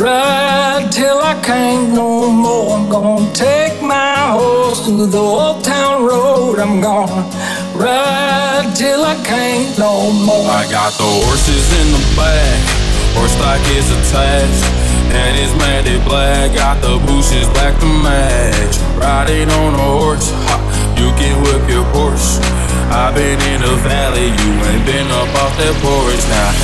Ride till I can't no more. I'm gonna take my horse to the old town road. I'm gonna ride till I can't no more. I got the horses in the back, horse stock is attached. And it's matted black, got the bushes black to match. Riding on a horse, ha, you can whip your horse. I've been in the valley, you ain't been up off that porch now.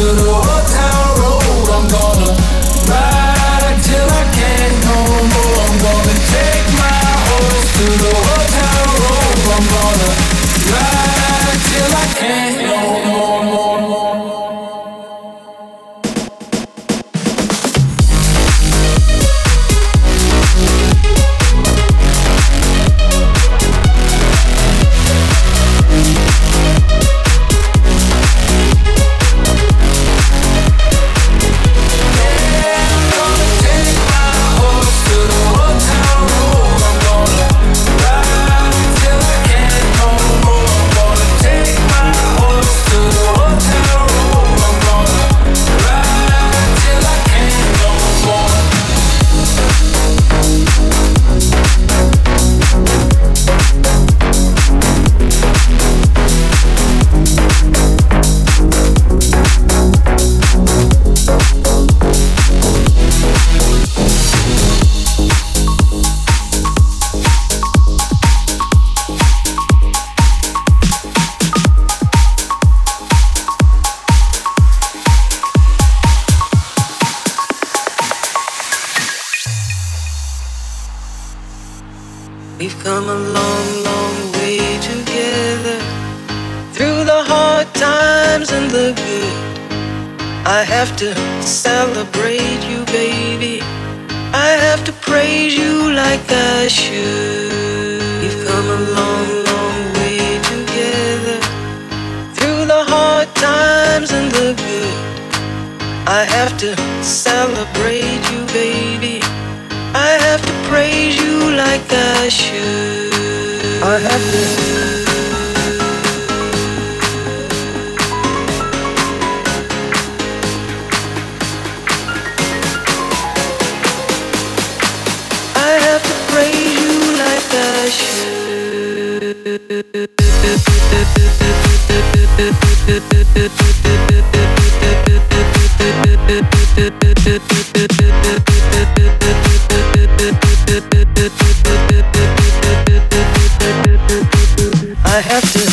to the good. I have to celebrate you, baby. I have to praise you like I should. I have to. have to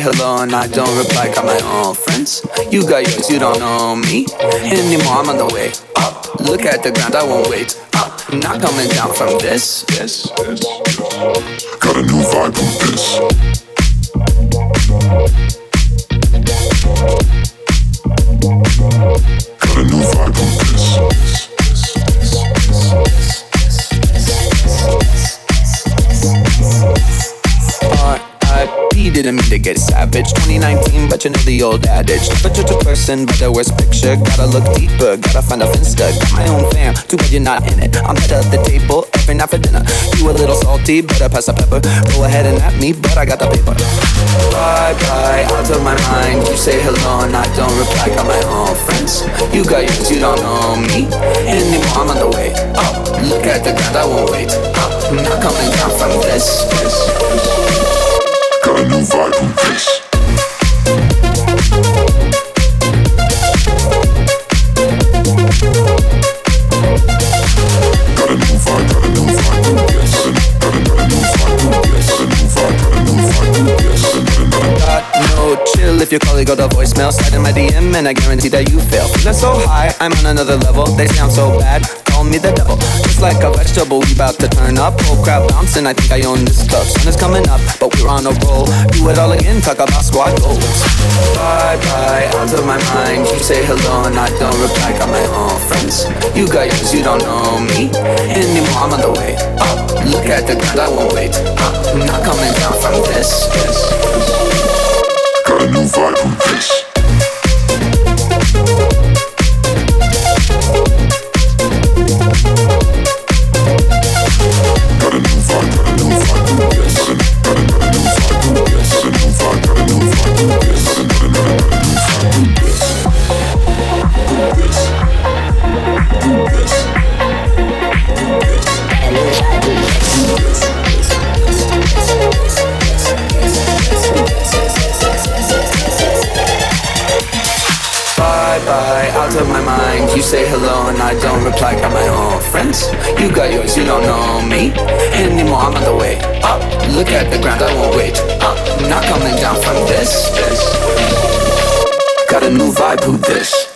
hello and I don't reply. Got my own friends. You got yours, you don't know me anymore. I'm on the way up. Look at the ground, I won't wait up. I'm not coming down from this. This. Got a new vibe from this. Didn't mean to get savage. 2019, but you know the old adage. But you're a person by their worst picture. Gotta look deeper, gotta find a finsta. Got my own fam, too bad you're not in it. I'm head of the table every night for dinner. You a little salty, better pass the pepper. Go ahead and at me, but I got the paper. Bye bye, out of my mind. You say hello and I don't reply. Got my own friends. You got yours, you don't know me anymore. I'm on the way up. Look at the ground, I won't wait up. I'm not coming down from this. this, this. Got a new vibe. If your colleague go to voicemail. Slide in my DM and I guarantee that you fail. Feeling so high, I'm on another level. They sound so bad, call me the devil. Just like a vegetable, we about to turn up. Whole crowd bouncing, I think I own this club. Sun is coming up, but we're on a roll. Do it all again, talk about squad goals. Bye bye, out of my mind. You say hello and I don't reply. Got my own friends. You got yours, you don't know me anymore. I'm on the way up. Look at the ground, I won't wait. I'm not coming down from this. this. New vibe from this. Friends. You got yours, you don't know me anymore. I'm on the way up. Look at the ground, I won't wait up. I'm not coming down from this. this. Got a new vibe, who this?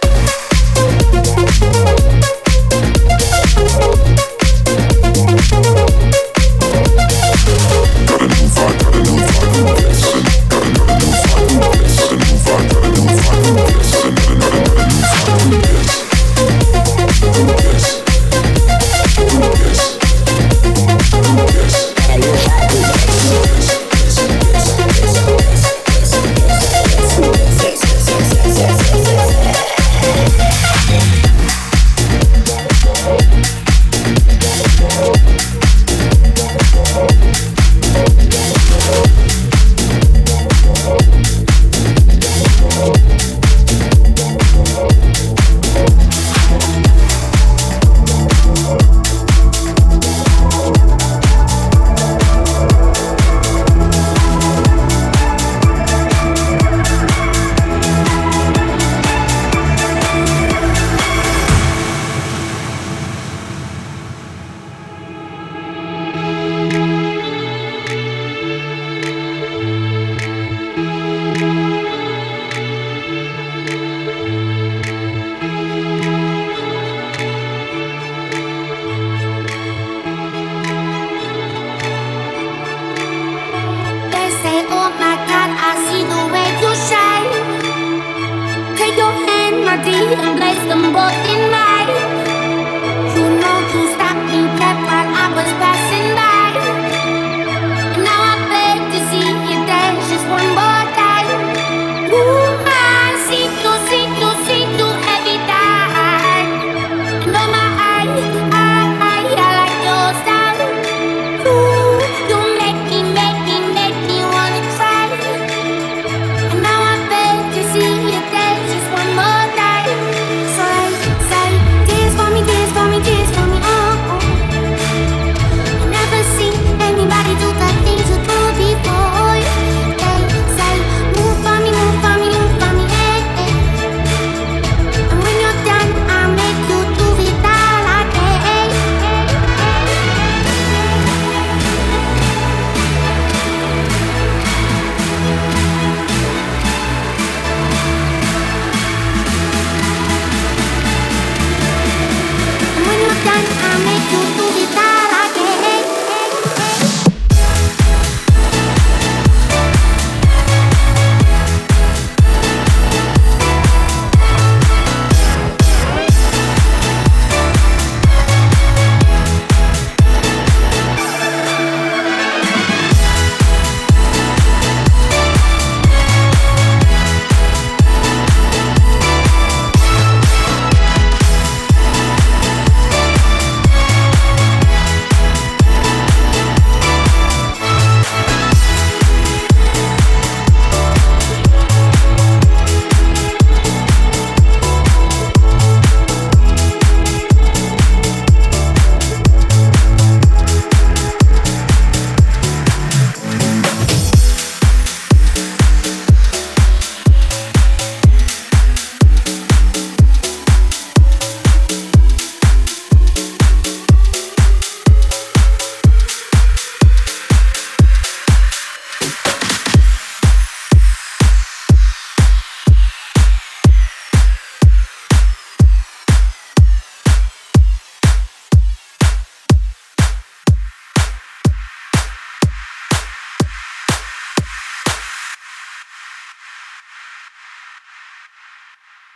Melody and place them both in mine.